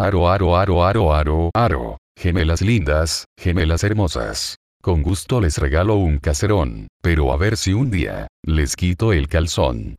Aro, aro, aro, aro, aro, aro. Gemelas lindas, gemelas hermosas. Con gusto les regalo un caserón, pero a ver si un día, les quito el calzón.